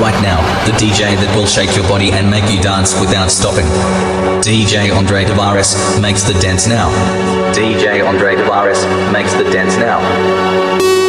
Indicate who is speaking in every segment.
Speaker 1: right now, the DJ that will shake your body and make you dance without stopping. DJ Andre Tavares makes the dance now. DJ Andre Tavares makes the dance now.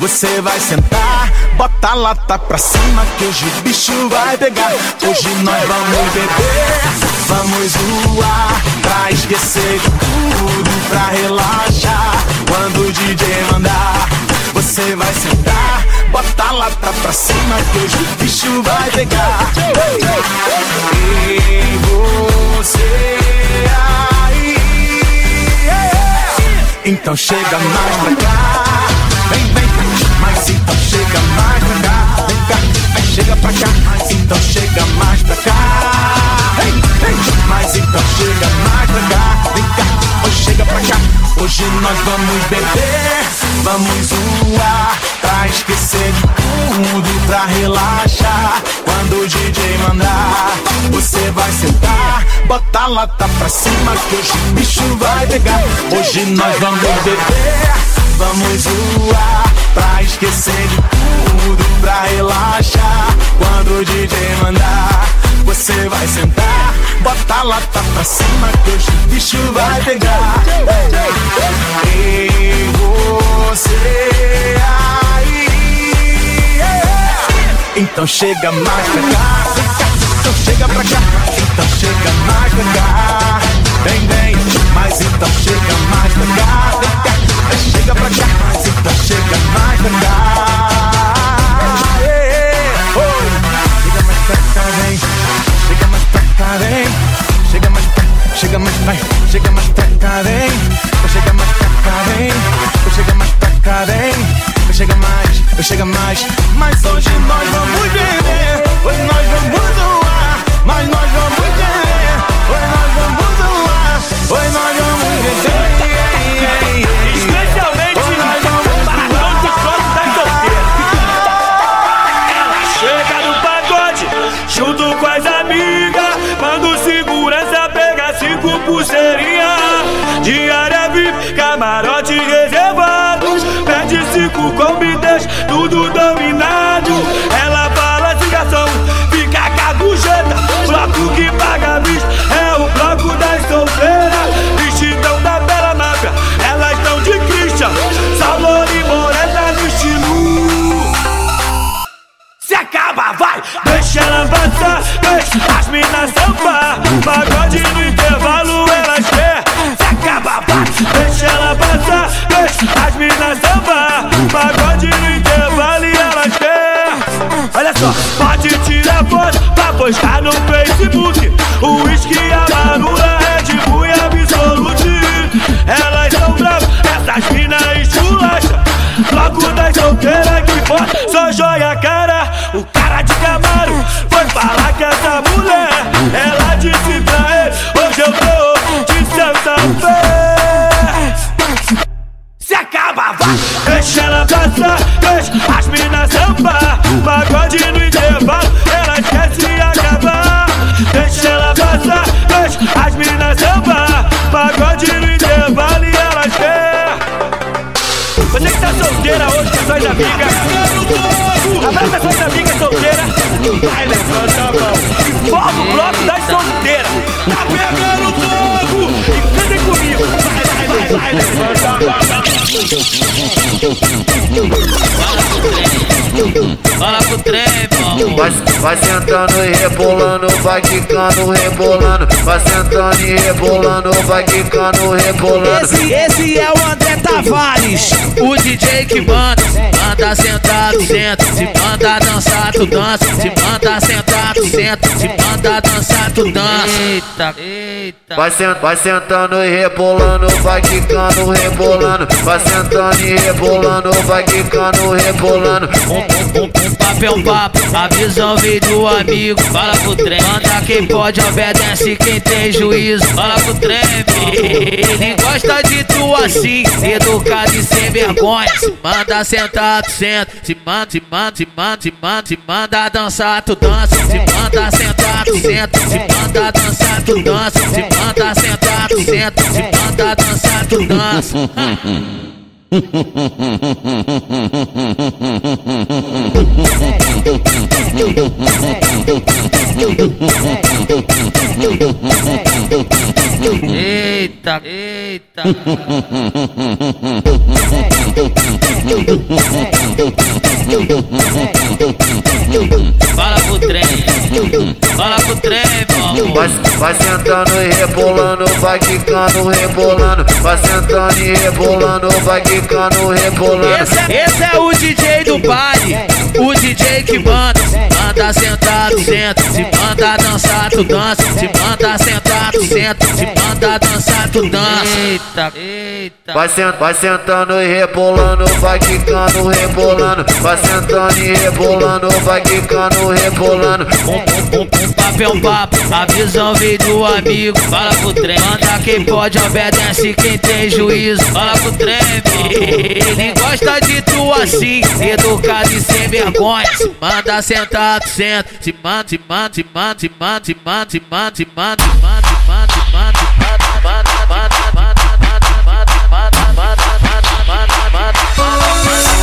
Speaker 2: Você vai sentar, bota a lata pra cima que hoje o bicho vai pegar. Hoje nós vamos beber, vamos zoar, pra esquecer de tudo, pra relaxar. Quando o DJ mandar, você vai sentar, bota a lata pra cima que hoje o bicho vai pegar. E você aí, então chega mais pra cá. Vem, vem, mas então chega mais pra cá. Vem cá, vem, chega pra cá. Mas então chega mais pra cá. Vem, vem, mas então chega mais pra cá. Vem cá, hoje chega pra cá. Hoje nós vamos beber, vamos zoar. Pra esquecer de tudo, pra relaxar. Quando o DJ mandar, você vai sentar. Bota a lata pra cima que hoje o bicho vai pegar. Hoje nós vamos beber. Vamos zoar pra esquecer de tudo, pra relaxar. Quando o DJ mandar, você vai sentar, bota a lata pra cima que hoje o bicho vai pegar. E você aí,
Speaker 3: Então chega mais pra cá. Então chega pra cá. Então chega mais pra cá. Vem, vem, mas então chega mais pra cá. Vem cá, chega pra cá. Então chega mais pra cá. Vem. Chega mais pra Chega mais, vai, chega mais cá, vem. Chega mais cá, vem. Chega mais cá, vem. Chega mais, chega mais. Mas hoje nós vamos viver. Hoje nós vamos zoar. Mas nós vamos viver. Hoje nós vamos zoar. Hoje nós vamos viver.
Speaker 4: Don't Vai, vai
Speaker 5: sentando e rebolando, vai quicando, rebolando. Vai sentando e rebolando, vai quicando, rebolando.
Speaker 6: Esse, esse é o André Tavares, o DJ que manda. Manda sentado, senta. Se manda dançar, tu dança. Se manda sentado, senta. Se manda dançar, tu dança. Eita, eita.
Speaker 5: Vai, sent, vai sentando e rebolando, vai quicando, rebolando. Vai sentando e rebolando, vai quicando, rebolando.
Speaker 6: Um, um, um, um papo um papo, a visão veio do amigo. Fala pro trem, manda quem pode, obedece quem tem juízo. Fala pro trem, ele gosta de tu assim, educado e sem vergonha. Se manda sentar, tu senta. Se manda, se manda, se manda, se manda, se manda dançar, tu dança. Se manda sentar, tu senta. Se manda dançar, tu dança. Se manda sentar, tu senta. Se manda dançar, tu dança. Hey. Eita, eita. Fala pro trem, fala pro trem.
Speaker 5: Vai, vai sentando e rebolando, vai quicando, rebolando. Vai sentando e rebolando, vai quicando, rebolando.
Speaker 6: Esse, é- esse é o DJ do baile, o DJ que manda. Manda sentado, senta. Se manda dançar, tu dança. Se manda sentado, senta. Se manda dançar, tu dança. Eita, eita.
Speaker 5: Vai, sent, vai sentando e rebolando, vai quicando, rebolando. Vai sentando e rebolando, vai quicando, rebolando.
Speaker 6: Um, um, um, um papo é um papo, a visão veio do amigo. Fala pro trem, manda quem pode, obedece quem tem juízo. Fala pro trem, ele gosta de tu assim, educado e sem vergonha. Manda sentar, tu senta. Se manda, se manda, se manda, se manda, se manda, se manda, se manda, se manda, se manda, se manda, se manda, se manda, se manda, se se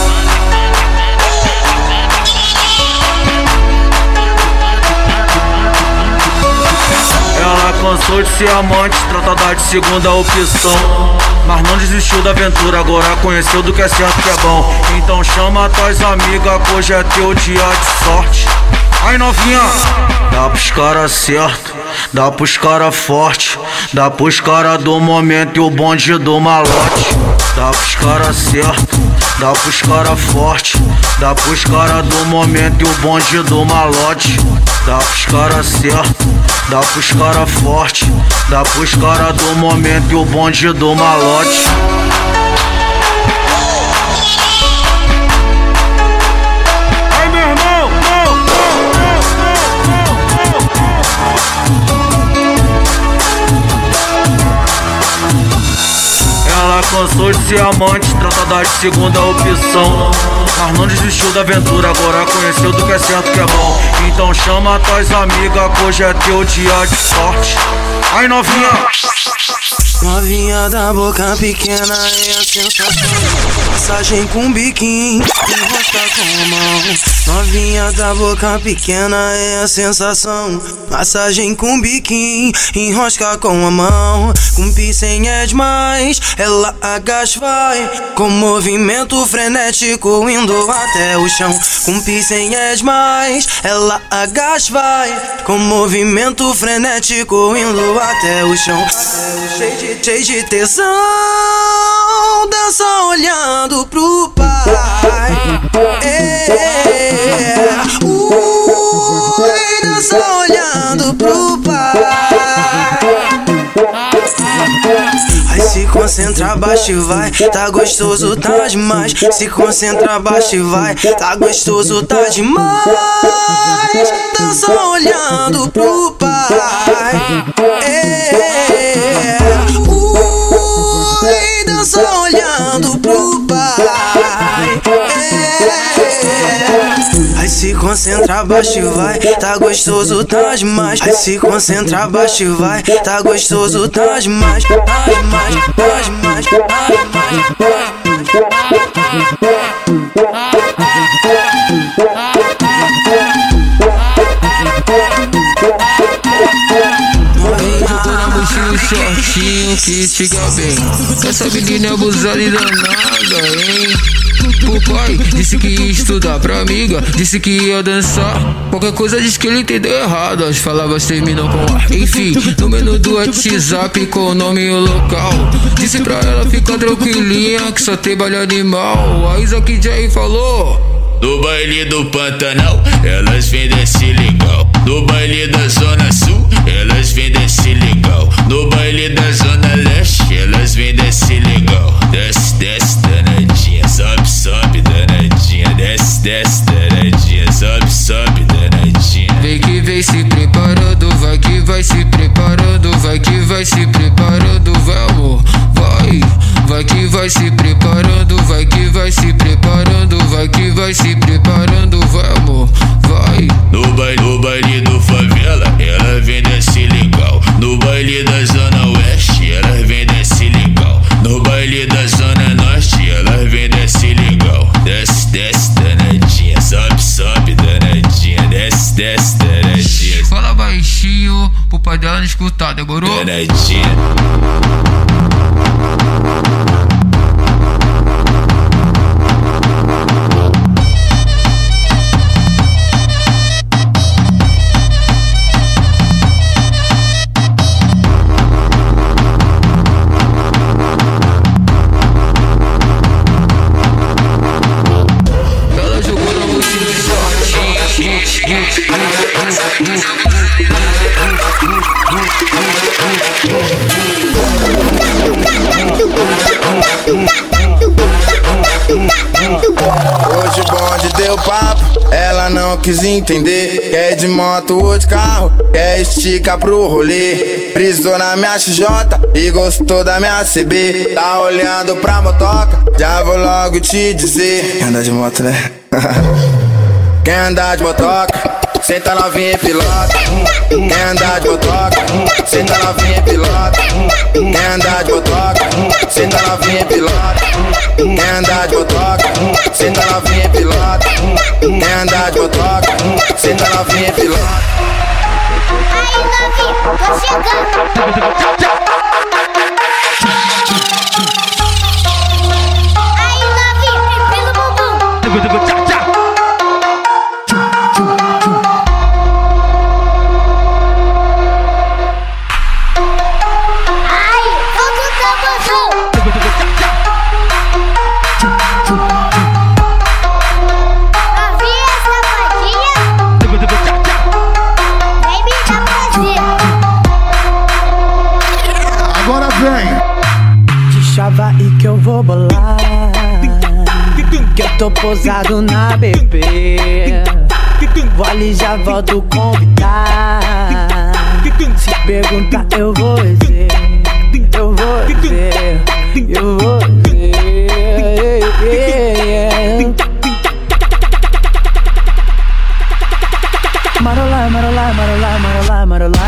Speaker 4: Ela
Speaker 7: cansou de ser amante, tratada de segunda opção. Mas não desistiu da aventura, agora conheceu do que é certo que é bom. Então chama tuas amigas, hoje é teu dia de sorte. Aí novinha, dá pros cara certo, dá pros cara forte, dá pros cara do momento e o bonde do malote. Dá pros cara certo, dá pros cara forte, dá pros cara do momento e o bonde do malote. Dá pros cara certo, dá pros cara forte, dá pros cara do momento e o bonde do malote. De ser amante, tratada de segunda opção. Mas não desistiu da aventura, agora conheceu do que é certo que é bom. Então chama tuas amigas, hoje é teu dia de sorte. Ai novinha,
Speaker 8: Novinha da boca pequena é a sensação. Massagem com biquinho, enrosca com a mão. Novinha da boca pequena é a sensação. Massagem com biquinho, enrosca com a mão. Com piercing é demais, ela agacha vai. Com movimento frenético indo até o chão. Com é demais, ela agacha vai. Com movimento frenético indo até o chão. Cheio de, cheio de tesão, dança olhando pro pai. É, ui, dança olhando pro pai. Se concentra baixo e vai, tá gostoso, tá demais. Se concentra baixo e vai, tá gostoso, tá demais. Dança olhando pro pai. É, ui, dança olhando pro pai. Se concentra baixo e vai, tá gostoso, tá demais. Aí se concentra baixo e vai, tá gostoso, tá demais. Tá demais, tá demais, tá demais.
Speaker 9: na mochila shortinho que chega bem. Essa menina é abusada e danada, hein? O pai disse que ia estudar pra amiga, disse que ia dançar. Qualquer coisa diz que ele entendeu errado. As palavras terminam com A. Enfim, no menu do WhatsApp com o nome e o local. Disse pra ela ficar tranquilinha que só tem baile animal. A Isaac J falou.
Speaker 1: No baile do Pantanal, elas vêm desse legal. No baile da Zona Sul, elas vêm desse legal. No baile da Zona Leste, elas vêm desse legal. Desce,
Speaker 9: Vem se preparando, vai que vai se preparando, vai que vai se preparando, vai amor, vai, vai que vai se preparando, vai que vai se preparando, vai que vai se preparando, vai amor, vai.
Speaker 1: No baile, no baile do favela, ela vem desse legal. No baile da Zona Oeste, ela vem desse legal. No baile da Zona
Speaker 9: escutar, demorou?
Speaker 1: Danadinha.
Speaker 10: Quis entender. Quer de moto ou de carro, quer estica pro rolê. Brisou na minha XJ e gostou da minha CB. Tá olhando pra motoca, já vou logo te dizer. Quem anda de moto, né? Quem anda de motoca, senta novinha pilota. Quem anda de motoca, senta novinha pilota. Quem anda de motoca, senta novinha pilota. Quem anda de motoca, senta novinha pilota. Quem anda de motoca, senta novinha e pilota.
Speaker 11: Aí, novinho, Tô chegando.
Speaker 12: Posado na bebê. Vou ali já volto convidar. Se perguntar, eu vou dizer. Eu vou dizer. Eu vou dizer. Marola, marola, marola, marola, marola.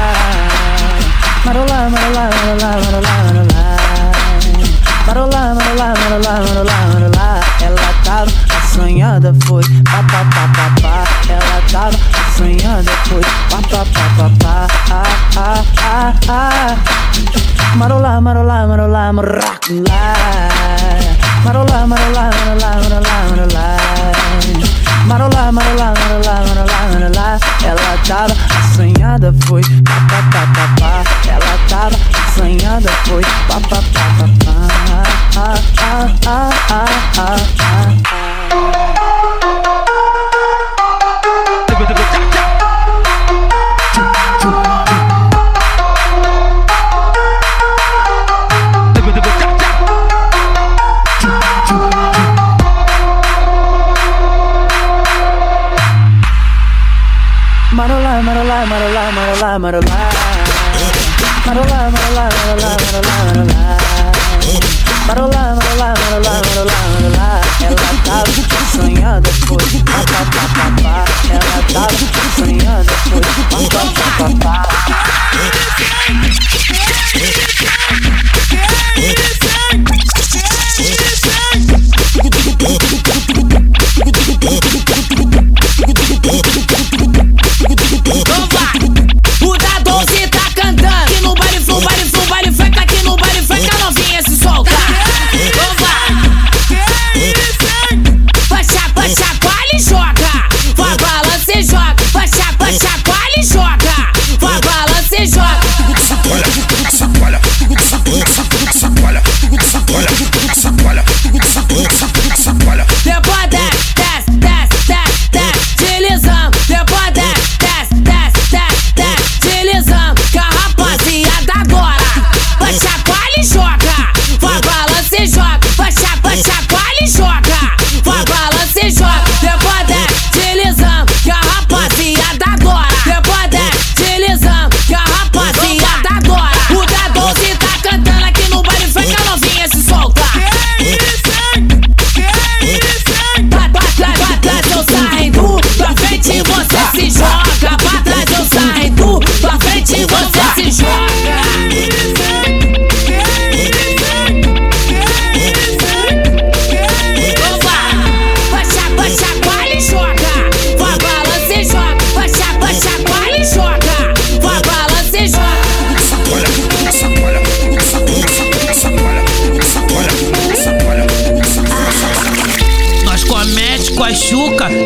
Speaker 12: Marola, marola, marola, marola, marola. Marola, marola, marola, marola, marola. Ela tava assanhada, foi pá, pá, pá, pá, pá. Ela tava assanhada, foi pá, pá, pá, pá, pá. Ah, ah, ah, ah. Marola, marola, marola. Marola, marola, marola, marola, marola. Marola, marola, marola, marola, marola. Ela tava assanhada, foi pá, pá, pá, pá, pá. Ela tava assanhada, foi pá, pá, pá, pá, pá. Ah, ah, ah, ah, ah, ah. Marola, marola, marola. Marola, marola, marola, marola, marola. Marola, marola, marola, marola, marola. Ela tava sonhando, foi pá, pá, pá, pá, pá. Ela tava sonhando, foi pá, pá, pá, pá, pá.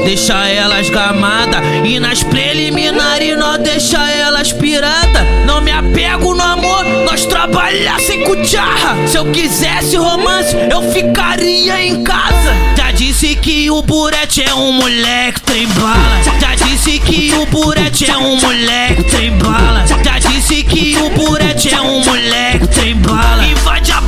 Speaker 13: Deixa elas gamada. E nas preliminares nós deixa elas pirada. Não me apego no amor, nós trabalhar sem cucharra. Se eu quisesse romance, eu ficaria em casa. Já disse que o Burete é um moleque trem bala. Já disse que o Burete é um moleque trem bala. Já disse que o Burete é um moleque trem bala. Invade a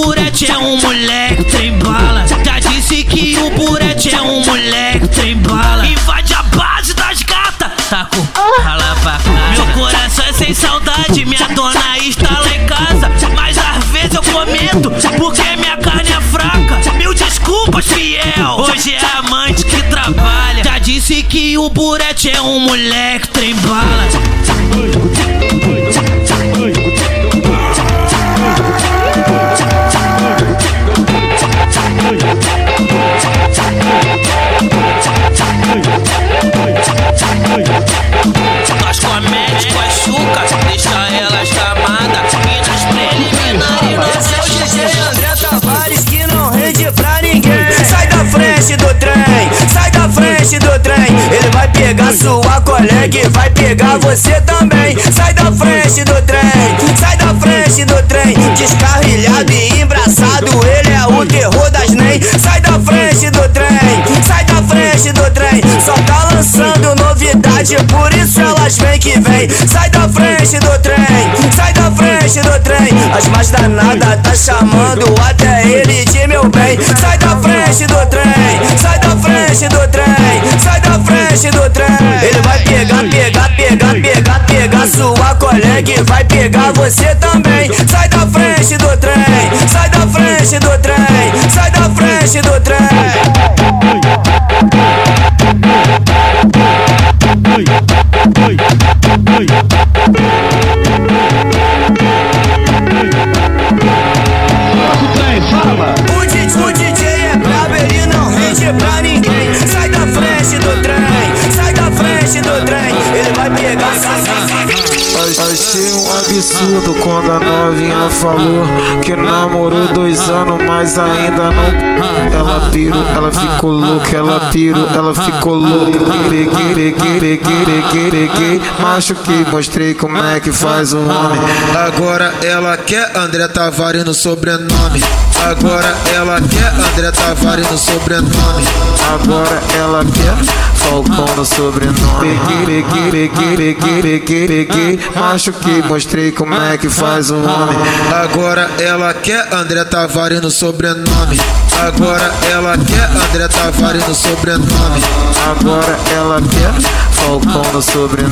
Speaker 13: Burete é um moleque trem bala. Já disse que o Burete é um moleque trem bala. Invade a base das gatas, com rala pra. Meu coração é sem saudade, minha dona está lá em casa. Mas às vezes eu comento, porque minha carne é fraca. Mil desculpas, fiel. Hoje é amante que trabalha. Já disse que o Burete é um moleque trem bala.
Speaker 14: Pegar sua colega e vai pegar você também. Sai da frente do trem, sai da frente do trem. Descarrilhado e embraçado, ele é o terror das NEM. Sai da frente do trem, sai da frente do trem. Só tá lançando novidade, por isso elas vem que vem. Sai da frente do trem, sai da frente do trem. As mais danadas tá chamando até ele de meu bem. Sai da frente do trem, sai da frente do trem, sai da frente do trem. Ele vai pegar, pegar, pegar, pegar, pegar sua colega e vai pegar você também. Sai da frente do trem, sai da frente do trem, sai da frente do trem. O
Speaker 15: Achei um absurdo quando a novinha falou que namorou dois anos, mas ainda não. Ela pirou, ela ficou louca, ela pirou, ela ficou louca. Guire, guire, guire, guire. Machuquei, mostrei como é que faz o homem.
Speaker 5: Agora ela quer André Tavares no sobrenome. Agora ela quer André Tavares no sobrenome.
Speaker 15: Agora ela quer Falcão no sobrenome. Guire, guire, guire, guire, guire, guire. Machuquei, mostrei como é que faz o homem.
Speaker 5: Agora ela quer André Tavares no sobrenome. Agora ela quer André Tavares no sobrenome.
Speaker 15: Agora ela quer Falcão no sobrenome.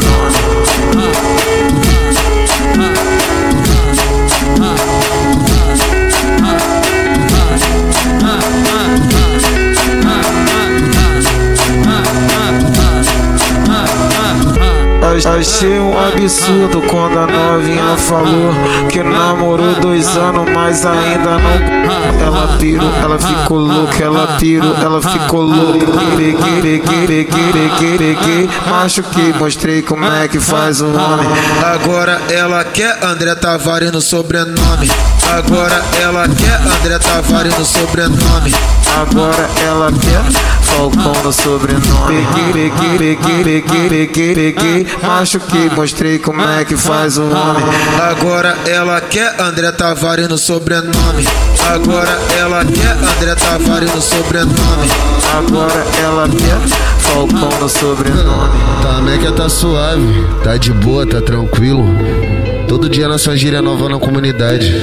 Speaker 15: Achei um absurdo quando a novinha falou que namorou dois anos, mas ainda não. Ela pirou, ela ficou louca, ela pirou, ela ficou louca. Guire, guire, guire, guire, guire. Machuquei, mostrei como é que faz o homem.
Speaker 5: Agora ela quer André Tavares no sobrenome. Agora ela quer André Tavares no sobrenome.
Speaker 15: Agora ela quer Falcão no sobrenome. Guire, guire, guire, guire, guire, guire. Machuquei, mostrei como é que faz o homem.
Speaker 5: Agora ela quer André Tavares no sobrenome. Agora ela quer André Tavares no sobrenome.
Speaker 15: Agora ela quer Falcão no sobrenome.
Speaker 5: Tá, Meca tá suave, tá de boa, tá tranquilo. Todo dia na sua gíria nova na comunidade.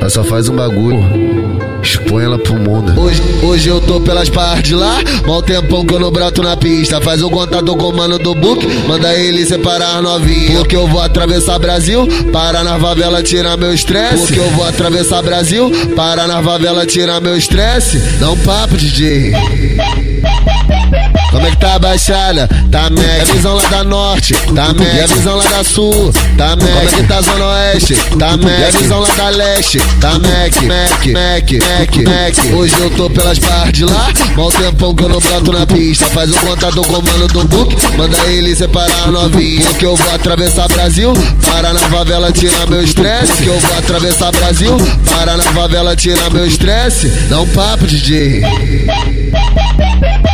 Speaker 5: Ela só faz um bagulho. Expõe ela pro mundo. Hoje, hoje eu tô pelas partes lá. Mal tempão que eu não broto na pista. Faz o contato com o mano do book. Manda ele separar novinha. Porque eu vou atravessar Brasil. Para na favela, tirar meu estresse. Porque eu vou atravessar Brasil. Para na favela, tirar meu estresse. Dá um papo, DJ. Como é que tá a baixada? Tá Mac. É visão lá da norte, tá Mac. E a visão lá da sul, tá Mac. Como é que tá a zona oeste? Tá Mac. E a visão lá da leste, tá Mac. Mac, Mac, Mac, Mac. Hoje eu tô pelas partes lá. Mal tempão que eu não broto na pista. Faz um contato com o mano do book. Manda ele separar a novinha. Porque eu vou atravessar Brasil. Para na favela, tirar meu estresse. Porque eu vou atravessar Brasil. Para na favela, tirar meu estresse. Dá um papo, DJ.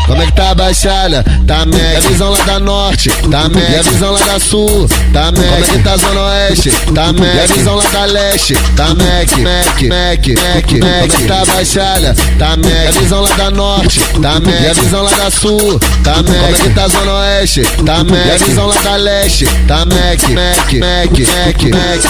Speaker 5: Como é que tá a baixada? Tá Mac. E a visão lá da norte, tá Mac. E a visão lá da sul, tá Mac. Como é que tá a zona oeste? Tá Mac. E a visão lá da leste, tá Mac. Mac, Mac, Mac, Mac. Como é que tá a baixada? Tá Mac. E a visão lá da norte, tá Mac. E a visão lá da sul, tá Mac. Como é que tá a zona oeste? Tá Mac. E a visão lá da leste, tá Mac. Mac, Mac, Mac, Mac.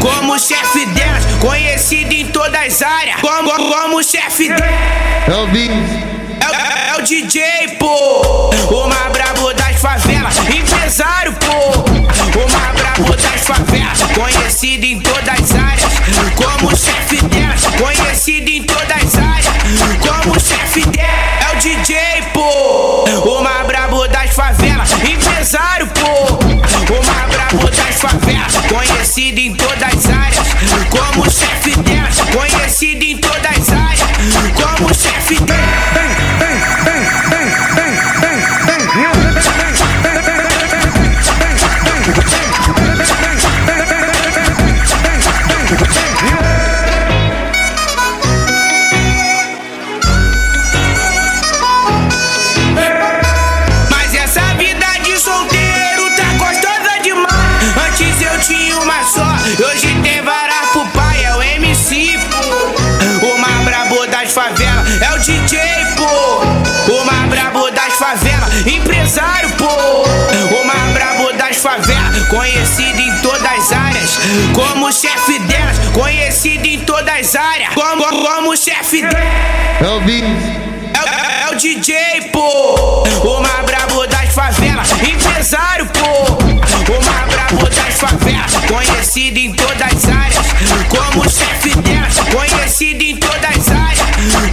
Speaker 16: Como chefe delas, conhecido em todas as áreas. Como, como chefe delas.
Speaker 5: É o.
Speaker 16: É, o- é o DJ, pô. O mais brabo das favelas, empresário, pô. O mais brabo das favelas, conhecido em todas as áreas. Como chefe delas, conhecido em todas as áreas. Como chefe delas, é o DJ, pô. O mais brabo das favelas, empresário, pô. O mais brabo conhecido em todas delas. Eu
Speaker 5: vi.
Speaker 16: É, é o DJ, pô. O mais brabo das favelas, empresário, pô. O mais brabo das favelas, conhecido em todas as áreas. Como chefe delas, conhecido em todas as áreas.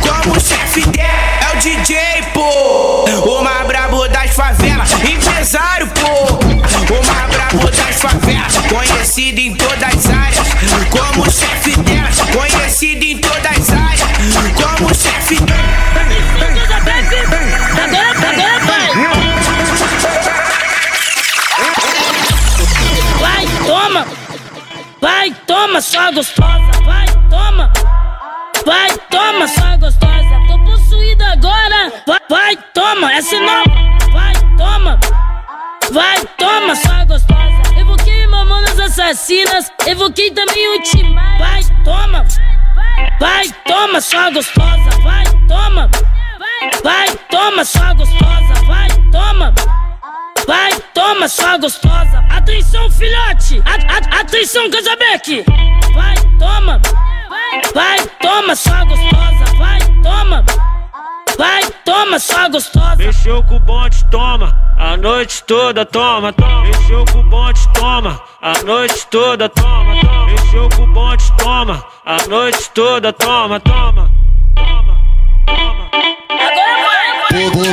Speaker 16: Como chefe delas, é o DJ, pô. O mais brabo das favelas, empresário, pô. O mais brabo das favelas, conhecido em todas as áreas. Como chefe delas, conhecido em todas as
Speaker 4: vai. Toma. Vai, toma, sua gostosa. Vai, toma. Vai, toma, sua gostosa. Tô possuída agora. Vai, vai, toma. Essa nova. Assassinas. Evoquei também o Timar. Vai, toma. Vai, toma, sua gostosa. Vai, toma. Vai, toma, sua gostosa. Vai, toma. Vai, toma, sua gostosa. Atenção, filhote. A- atenção, Casabeck. Vai, toma. Vai, toma, sua gostosa. Vai, toma, sua gostosa.
Speaker 3: Mexeu com o bonde, toma. A noite toda, toma, toma. Mexeu com o bonde, toma. A noite toda, toma, toma. Mexeu com o bonde, toma. A noite toda, toma, toma.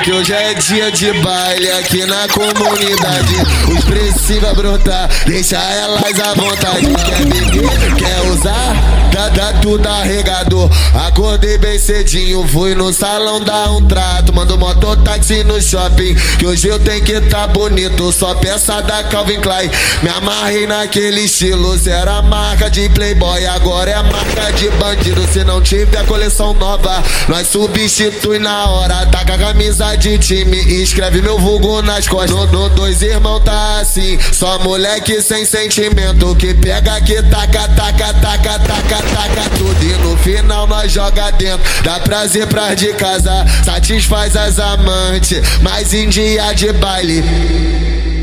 Speaker 5: Porque hoje é dia de baile aqui na comunidade. O expressivo vai brotar, deixa elas à vontade. Quer beber, quer usar? Tá, tá tudo arregador. Acordei bem cedinho, fui no salão dar um trato. Mando mototáxi no shopping, que hoje eu tenho que tá bonito. Só peça da Calvin Klein. Me amarrei naquele estilo, se era marca de playboy, agora é marca de bandido. Se não tiver coleção nova, nós substitui na hora. Taca a camisa de time escreve meu vulgo nas costas. No, no dois irmão tá assim, só moleque sem sentimento. Que pega que taca, taca, taca, taca, taca tudo. E no final nós joga dentro. Dá prazer pras de casa, satisfaz as amantes. Mas em dia de baile.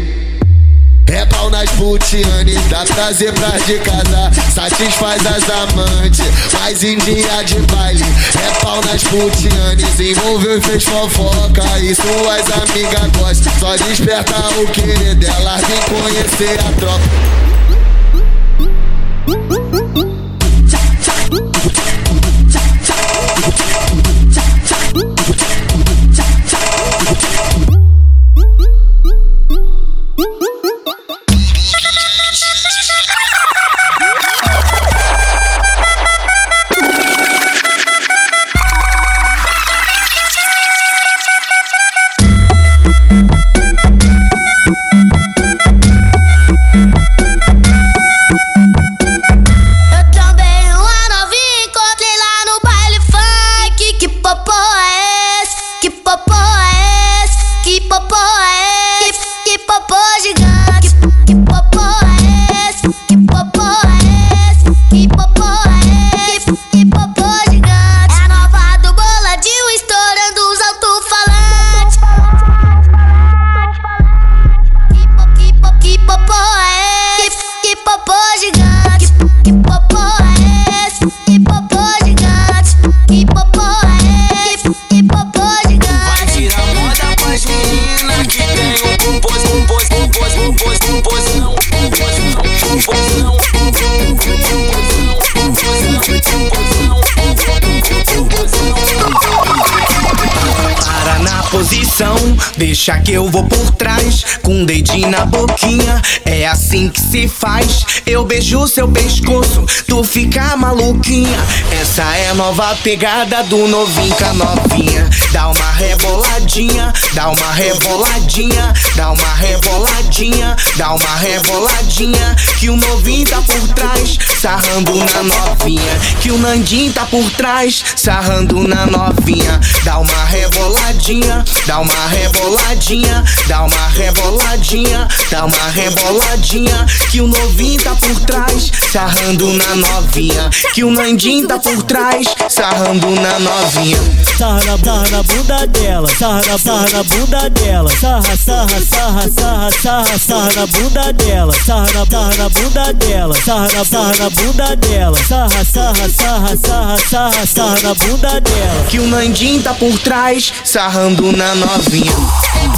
Speaker 5: É pau nas putiane, dá prazer pras de casa, satisfaz as amantes, mas em dia de baile, é pau nas putiane, se envolveu e fez fofoca, e suas amigas gostam, só desperta o querer dela, vem conhecer a tropa.
Speaker 16: Que eu vou por trás, com um dedinho na boquinha. É assim que se faz. Eu beijo seu pescoço, tu fica maluquinha. Essa é a nova pegada do novinho com a novinha. Dá uma reboladinha, dá uma reboladinha, dá uma reboladinha, dá uma reboladinha. Que o novinho tá por trás, sarrando na novinha. Que o Nandinho tá por trás, sarrando na novinha. Dá uma reboladinha, dá uma reboladinha, dá uma reboladinha, dá uma reboladinha. Que o novinho tá por trás, sarrando na novinha. Que o Nandinho tá por trás, sarrando na novinha.
Speaker 17: Sarra na, sarra na bunda dela, sarra sarra na bunda dela, sarra, sarra, sarra, sarra, sarra, sarra na bunda dela, sarra sarra na bunda dela, sarra sarra na bunda dela, sarra, sarra, sarra, sarra, sarra, sarra na bunda dela.
Speaker 16: Que o Nandinho tá por trás, sarrando na novinha.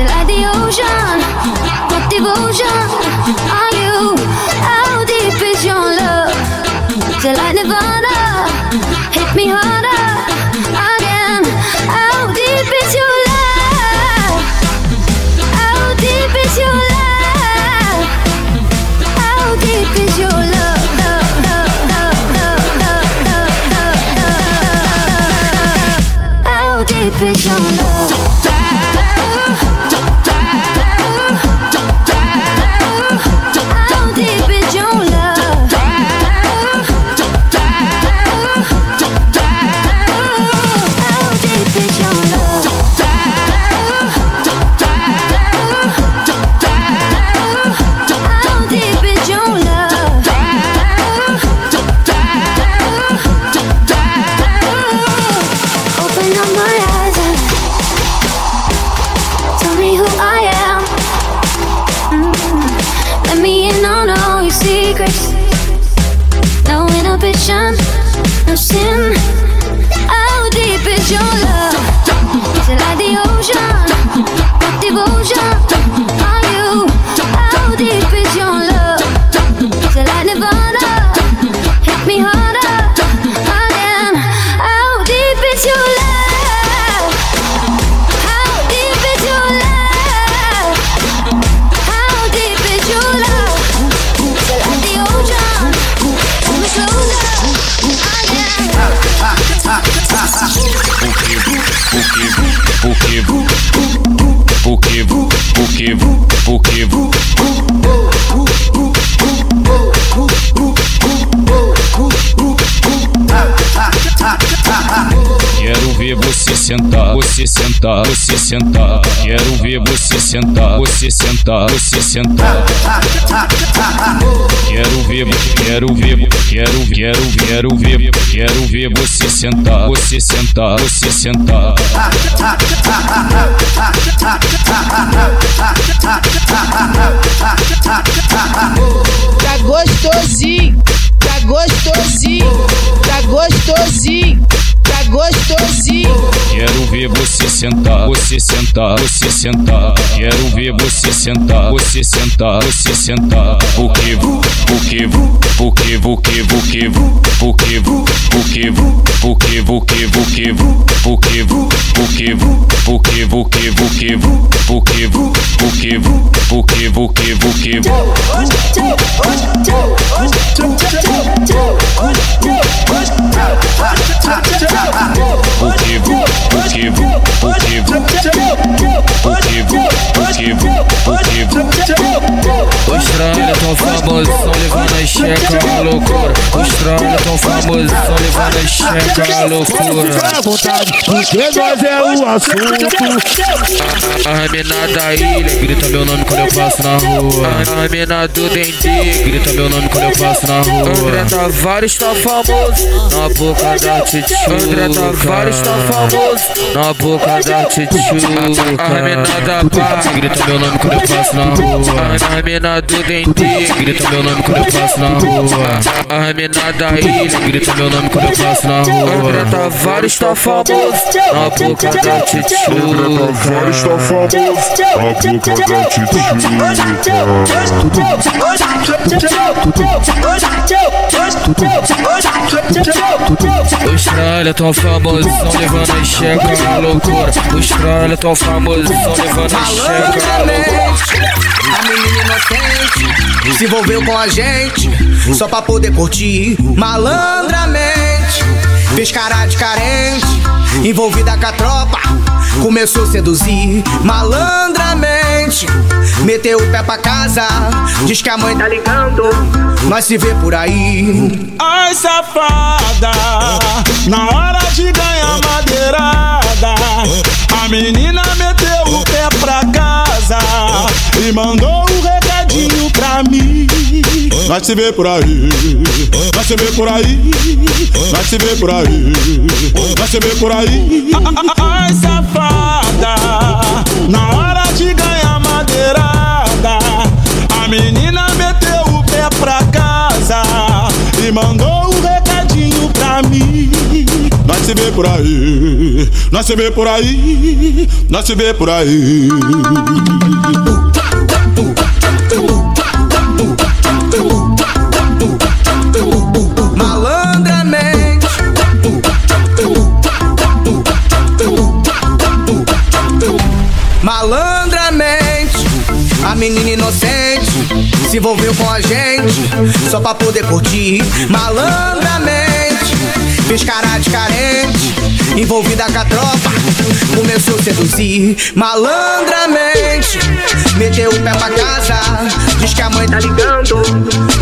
Speaker 18: It like the ocean? What devotion are you? How deep is your love? It like Nirvana? Hit me harder again. How deep is your love? How deep is your love? How deep is your love?
Speaker 19: Ver você sentar, você sentar, você sentar. Quero ver você sentar, você sentar, você sentar. Quero ver, quero ver, quero, quero, quero ver, quero ver você sentar, você sentar, você sentar.
Speaker 20: Tá gostosinho, tá gostosinho, tá gostosinho, tá gostosinho.
Speaker 19: Quero ver você sentar, você sentar, você sentar. Quero ver você sentar, você sentar, você sentar. Buquivo, buquivo, buquivo, buquivo, buquivo, buquivo, buquivo, buquivo, buquivo, buquivo, buquivo, buquivo, buquivo, buquivo, buquivo, buquivo, buquivo, buquivo, buquivo. Buquivo, buquivo, buquivo, buquivo, buquivo, buquivo.
Speaker 21: Ô estranho, tão foda
Speaker 19: famosão levando a checa a loucura. Os trolls tão famosão levando a checa a loucura.
Speaker 22: Porque nós é o assunto.
Speaker 19: A mina da ilha grita meu nome quando eu passo na rua. A mina do Dendê grita meu nome quando eu passo na rua. André Tavares tá famoso na boca da tchutchuca. André Tavares tá famoso na boca da tchutchuca. A mina da paz grita meu nome quando eu passo na rua. A mina do Dendê grita meu nome quando eu passo na rua. A mina da ilha grita meu nome quando eu passo na rua. André Tavares tá famoso na boca da tchutchuca.
Speaker 22: Tavares tá famoso na boca da
Speaker 19: Os tralha tão famosão levando a checa a loucura. Os tralha tão famosão levando a checa a loucura.
Speaker 16: A menina inocente se envolveu com a gente só pra poder curtir malandramente. Fez cara de carente, envolvida com a tropa, começou a seduzir malandramente. Meteu o pé pra casa, diz que a mãe tá ligando, nós se vê por aí.
Speaker 22: Ai safada, na hora de ganhar madeirada, a menina meteu o pé pra casa e mandou um recadinho pra mim. Nós se vê por aí, nós se vê por aí, nós se vê por aí, nós se vê por aí. Ai safada, na hora de ganhar madeirada, a menina meteu o pé pra casa e mandou um recadinho pra mim. Nós se vê por aí, nós se vê por aí, nós se vê por aí.
Speaker 16: Malandramente, a menina inocente se envolveu com a gente só pra poder curtir. Malandramente, fez cara de carente, envolvida com a tropa, começou a seduzir. Malandramente, meteu o pé pra casa, diz que a mãe tá ligando,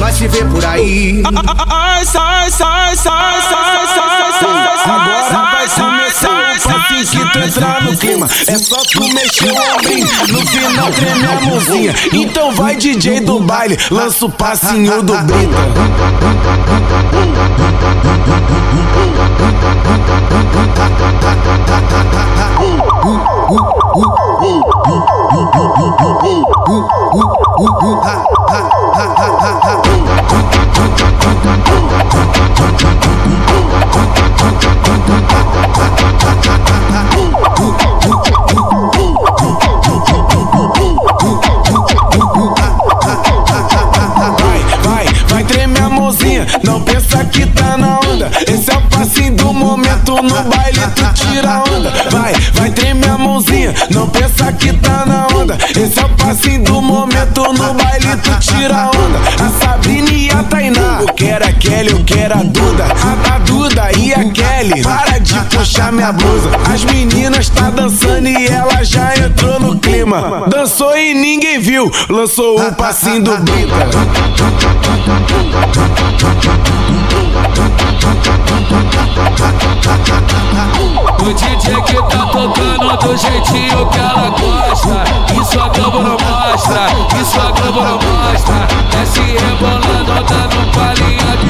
Speaker 16: nós se vê por aí.
Speaker 22: Ai, sai, sai, sai, sai, sai, sai, sai.
Speaker 2: Agora vai começar o passinho que tu entrar no clima. É só tu mexer o ombrinho, no final treme a mãozinha. Então vai DJ do baile, lança o passinho do Brita. Não pensa que tá na onda. Momento, no baile tu tira onda. Vai, vai tremer a mãozinha, não pensa que tá na onda. Esse é o passinho do momento, no baile tu tira onda. A Sabrina e a Tainá, eu quero a Kelly, eu quero a Duda. A, Duda e a Kelly, para de puxar minha blusa. As meninas tá dançando e ela já entrou no clima. Dançou e ninguém viu, lançou o passinho do Brita.
Speaker 19: O jeitinho que ela gosta. Isso a Globo não mostra, isso a Globo não mostra. Desce rebolando, dando palhinha de.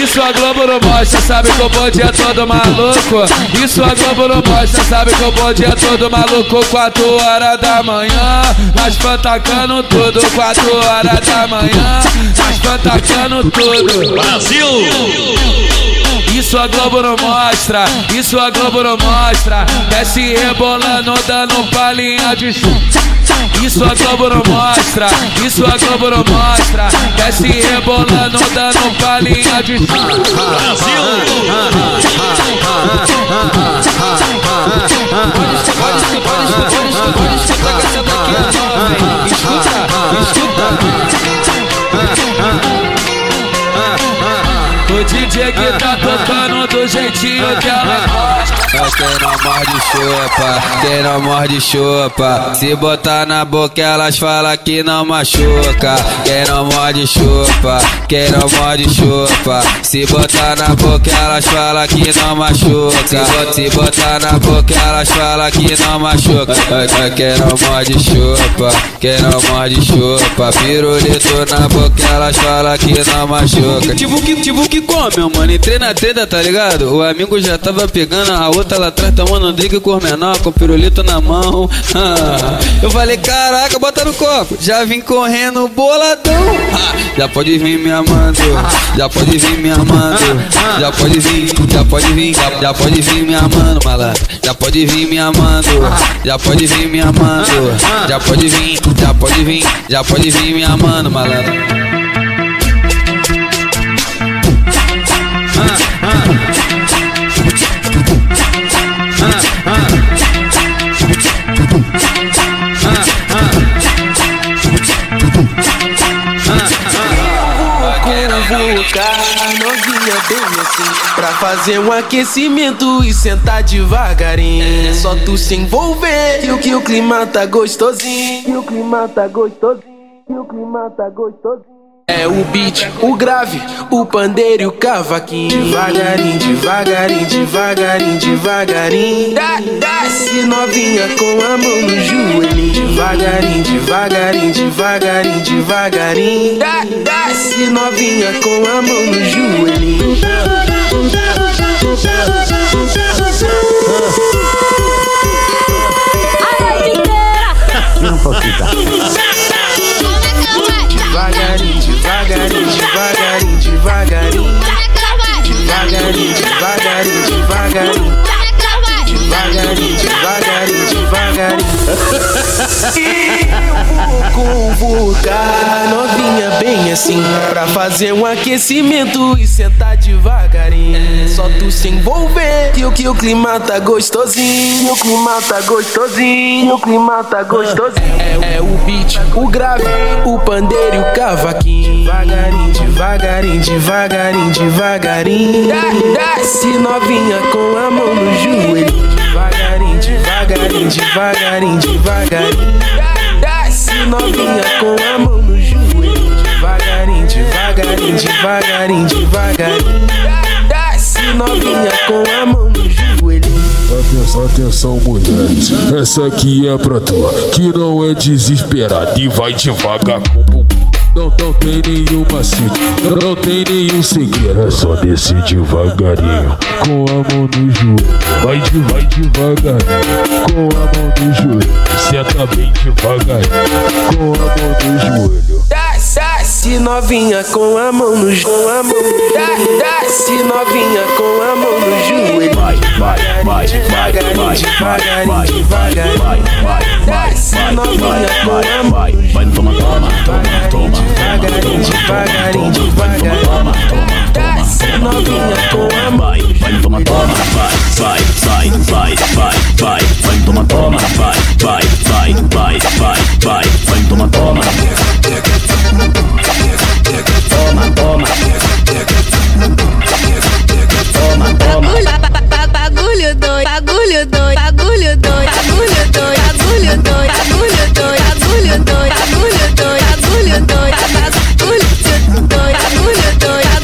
Speaker 19: Isso a Globo não mostra, sabe que o bonde é todo maluco. Isso a Globo não mostra, sabe que o bonde é todo maluco. 4 horas da manhã, nós pantacando tudo. 4 horas da manhã, nós pantacando tudo. Brasil! Isso a Globo não mostra, isso a Globo não mostra. Desce rebolando, dando palhinha de chum. Isso a Globo não mostra, isso a Globo não mostra. Desce rebolando, dando palhinha de chum. Brasil! O DJ que tá tocando do jeitinho que ela gosta.
Speaker 23: quem não morde chupa, quem não morde chupa. Se botar na boca elas falam que não machuca. Quem não morde chupa, quem não morde chupa. Se botar na boca elas falam que não machuca. Se botar na boca elas falam que não machuca. Quem não morde chupa, quem não morde chupa. Pirulito na boca elas falam que não machuca. Tipo que, tipo que come, mano. Entrei na treta, tá ligado? O amigo já tava pegando a outra lá atrás, tomando um drink com menor, com pirulito na mão. Ah, eu falei, caraca, bota no copo. Já vim correndo boladão. Ah, já pode vir me amando, já pode vir me amando. Já pode vir, já pode vir, já, já pode vir me amando, malandro. Já pode vir me amando, já pode vir me amando. Já pode vir, já pode vir, já pode vir me amando, malandro.
Speaker 24: Convocar novinha bem assim Pra fazer um aquecimento e sentar devagarinho. Só tu se envolver. Que o que o clima tá gostosinho. Que o clima tá gostosinho. Que o clima tá gostosinho é o beat, o grave, o pandeiro e o cavaquinho. Devagarinho, devagarinho, devagarinho, devagarinho. Desce novinha com a mão no joelhinho. Devagarinho, devagarinho, devagarinho, devagarinho. Desce novinha com a mão no joelhinho.
Speaker 11: Um pouquinho, tá?
Speaker 24: Devagarinho, devagarinho, devagarinho, devagarinho. Devagarinho, devagarinho, devagarinho. Devagarinho, devagarinho, devagarinho. Eu vou convocar a novinha bem assim Pra fazer um aquecimento e sentar devagarinho. É só tu se envolver que o que o clima tá gostosinho O clima tá gostosinho, o clima tá gostosinho. É, é o beat, o grave, o pandeiro e o cavaquinho. Devagarinho, devagarinho, devagarinho, devagarinho. Desce novinha com a mão no joelho devagarinho, devagarinho, devagarinho Desce novinha com a mão no joelho Devagarinho, devagarinho, devagarinho, devagarinho Desce novinha com a mão no joelho
Speaker 25: Atenção, atenção, mulheres. Essa aqui é pra tu, que não é desesperada e vai devagar com. Não, tem nenhum macete, não, não tem nenhum segredo. É só descer devagarinho, com a mão no joelho. Vai, de, vai devagarinho, com a mão no joelho. Senta bem devagarinho, com a mão no joelho.
Speaker 24: Desce, novinha com a mão no mão Desce novinha com a mão no joelho Vai, vai, vai, devagarinho, devagarinho, devagarinho Desce novinha com a mão no joelho Vai, toma, toma, toma, toma Devagarinho, devagarinho, devagarinho Desce novinha com a mão
Speaker 26: Vai, toma, toma, vai, vai, vai, vai, vai, vai, vai, toma, toma, vai, vai, vai, vai, vai, vai, vai, toma, toma. Toma, toma. Toma, toma.
Speaker 27: Bagulho doido, bagulho doido, bagulho doido, bagulho doido, bagulho doido, bagulho doido, bagulho doido, bagulho doido, bagulho doido, bagulho doido, bagulho doido,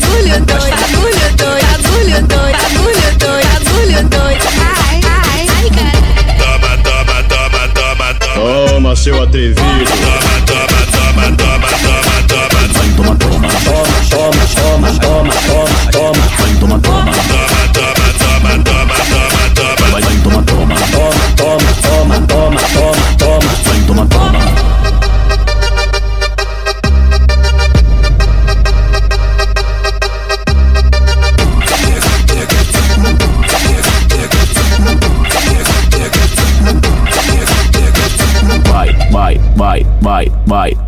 Speaker 27: bagulho doido, bagulho doido, bagulho doido, bagulho doido, bagulho doido. Ai, ai, ai, cara.
Speaker 26: Toma, toma, toma, toma, toma. Toma, seu atrevido. Toma,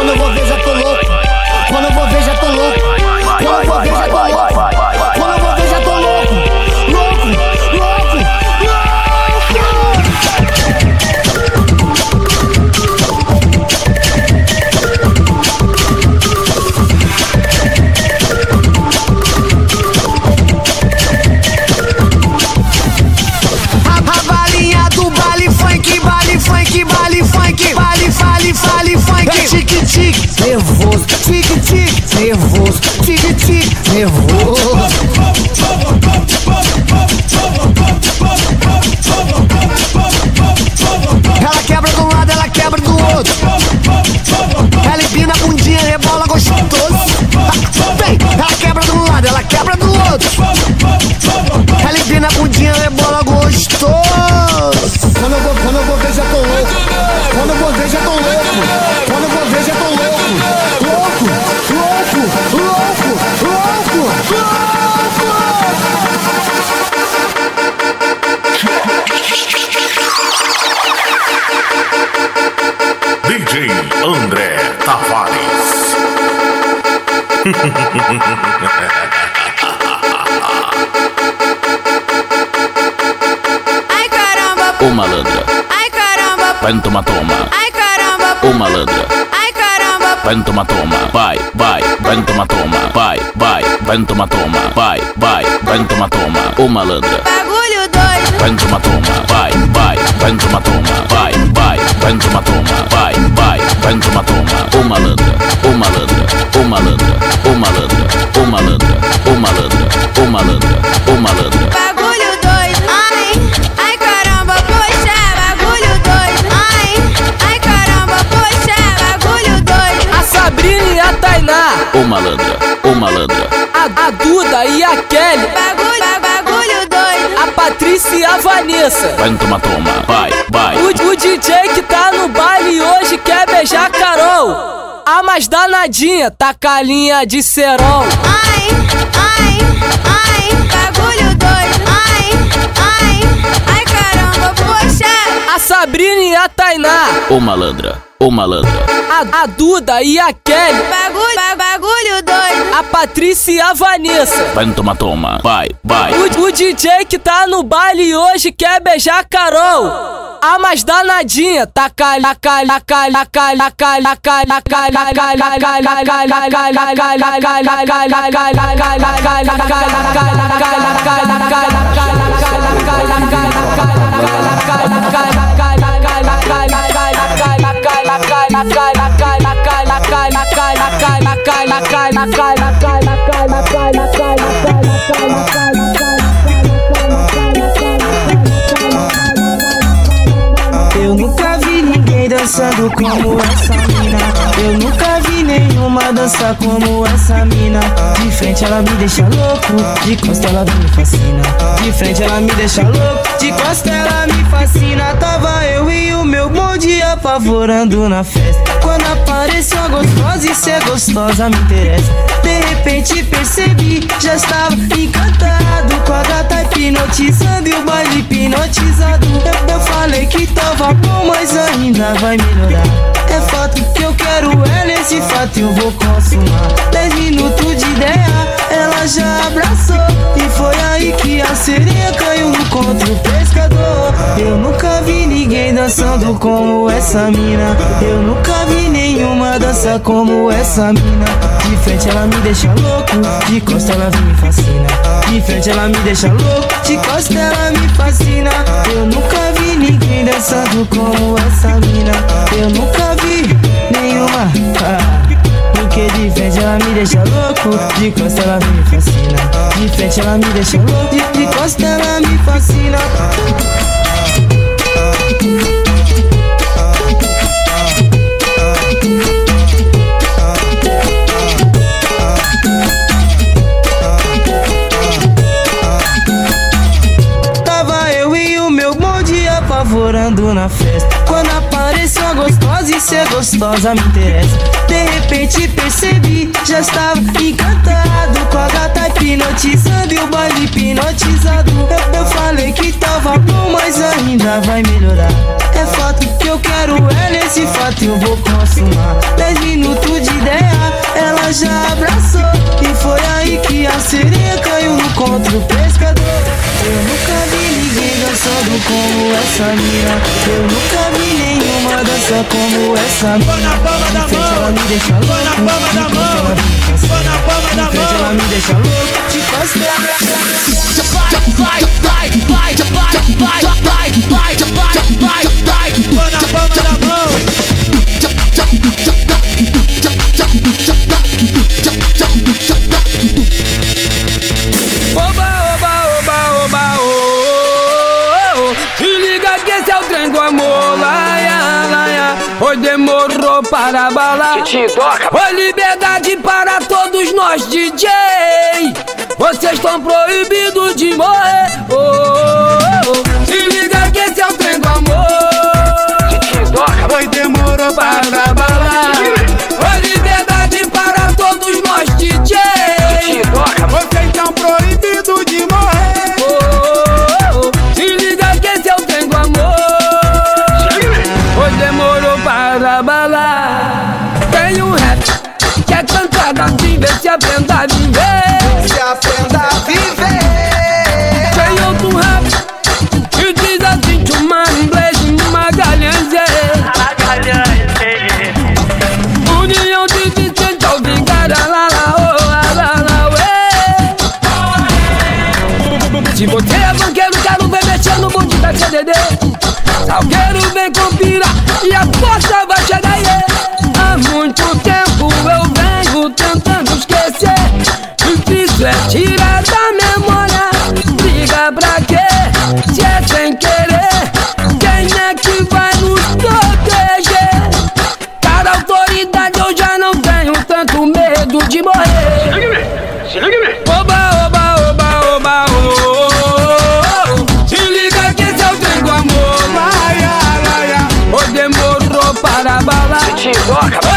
Speaker 28: One the our nervoso, tique-tique, nervoso, tique-tique, nervoso.
Speaker 23: Vento toma.
Speaker 27: Ai caramba.
Speaker 23: O malandro.
Speaker 27: Ai caramba.
Speaker 23: Pentoma toma. Vai, vai, vento toma. Vai, vai, vento toma. Vai, vai, vento toma. O malandro.
Speaker 27: Bagulho doido.
Speaker 23: Vento toma. Vai, vai, vento toma. Vai, vai, vento toma. Vai, vai, vento toma.
Speaker 27: O malandro. O malandro. O malandro. O malandro. O malandro. O malandro.
Speaker 29: O malandro. O malandro. treinar.
Speaker 23: Ô malandra, ô malandra.
Speaker 29: A, a Duda e a Kelly.
Speaker 27: Bagulho, bagulho doido.
Speaker 29: A Patrícia e a Vanessa.
Speaker 23: Vai no toma, toma. Vai, vai.
Speaker 29: O, o DJ que tá no baile hoje quer beijar a Carol. Ah, a mais danadinha tá calinha de cerol.
Speaker 27: Ai, ai, ai, bagulho doido. Ai, ai, ai, caramba, poxa.
Speaker 29: A Sabrina e a Tainá.
Speaker 23: Ô malandra ou malandro?
Speaker 29: A, a Duda e a Kelly.
Speaker 27: Bagulho, ba, bagulho doido.
Speaker 29: A Patrícia e a Vanessa.
Speaker 23: Vai no toma, toma. Vai, vai.
Speaker 29: O, o DJ que tá no baile hoje quer beijar a Carol. A mais danadinha, tacalha, tacalha, tacalha, tacalha, tacalha, tacalha, tacalha, tacalha, tacalha, tacalha, tacalha,
Speaker 30: eu nunca vi ninguém dançando como essa mina. Eu nunca nenhuma dança como essa mina. De frente ela me deixa louco, de costa ela me fascina. De frente ela me deixa louco, de costa ela me fascina. Tava eu e o meu bonde apavorando na festa. Quando apareceu a gostosa e ser gostosa me interessa. De repente percebi, já estava encantado com a gata hipnotizando e o baile hipnotizado. Eu, eu falei que tava bom, mas ainda vai melhorar. É fato que eu quero ela, esse fato eu vou consumar. Dez minutos de ideia, ela já abraçou. E foi aí que a sereia caiu contra o pescador. Eu nunca vi ninguém dançando como essa mina. Eu nunca vi nenhuma dança como essa mina. De frente ela me deixa louco, de costa ela me fascina. De frente ela me deixa louco, de costa ela me fascina. Eu nunca ninguém dançando como essa mina. Eu nunca vi nenhuma. Porque de frente ela me deixa louco, de costa ela me fascina. De frente ela me deixa louco, de costa ela me fascina. Festa. Quando apareceu a gostosa e ser gostosa me interessa. De repente percebi, já estava encantado com a gata hipnotizando e o baile hipnotizado. Eu, eu falei que tava bom, mas ainda vai melhorar. É fato que eu quero é nesse fato eu vou consumar. Dez minutos de ideia, ela já abraçou. E foi aí que a sereia caiu no contra o pescador. Eu nunca vi ninguém dançando como essa mina. Eu nunca vi nenhuma dança como essa mina. Na frente ela me deixa louco. Na palma da mão. Na palma da mão. ela me deixa louco. De costas.
Speaker 29: Vai, vai, vai, vai, vai, vai, vai, vai, vai, vai, vai, põe na palma da mão.
Speaker 31: Demorou para balar. Foi liberdade para todos nós, DJ. Vocês estão proibidos de morrer. Vê se aprenda a viver. Se aprenda a viver. Tem outro rap que diz assim: de uma inglês e uma galhança. União de Vicente ao Vingara, lá, lá, oh, lá, lá, ué. Se você é banqueiro, quero ver mexendo no bonde da CDD. Salgueiro vem com pira e a força vai chegar aí. Carioca.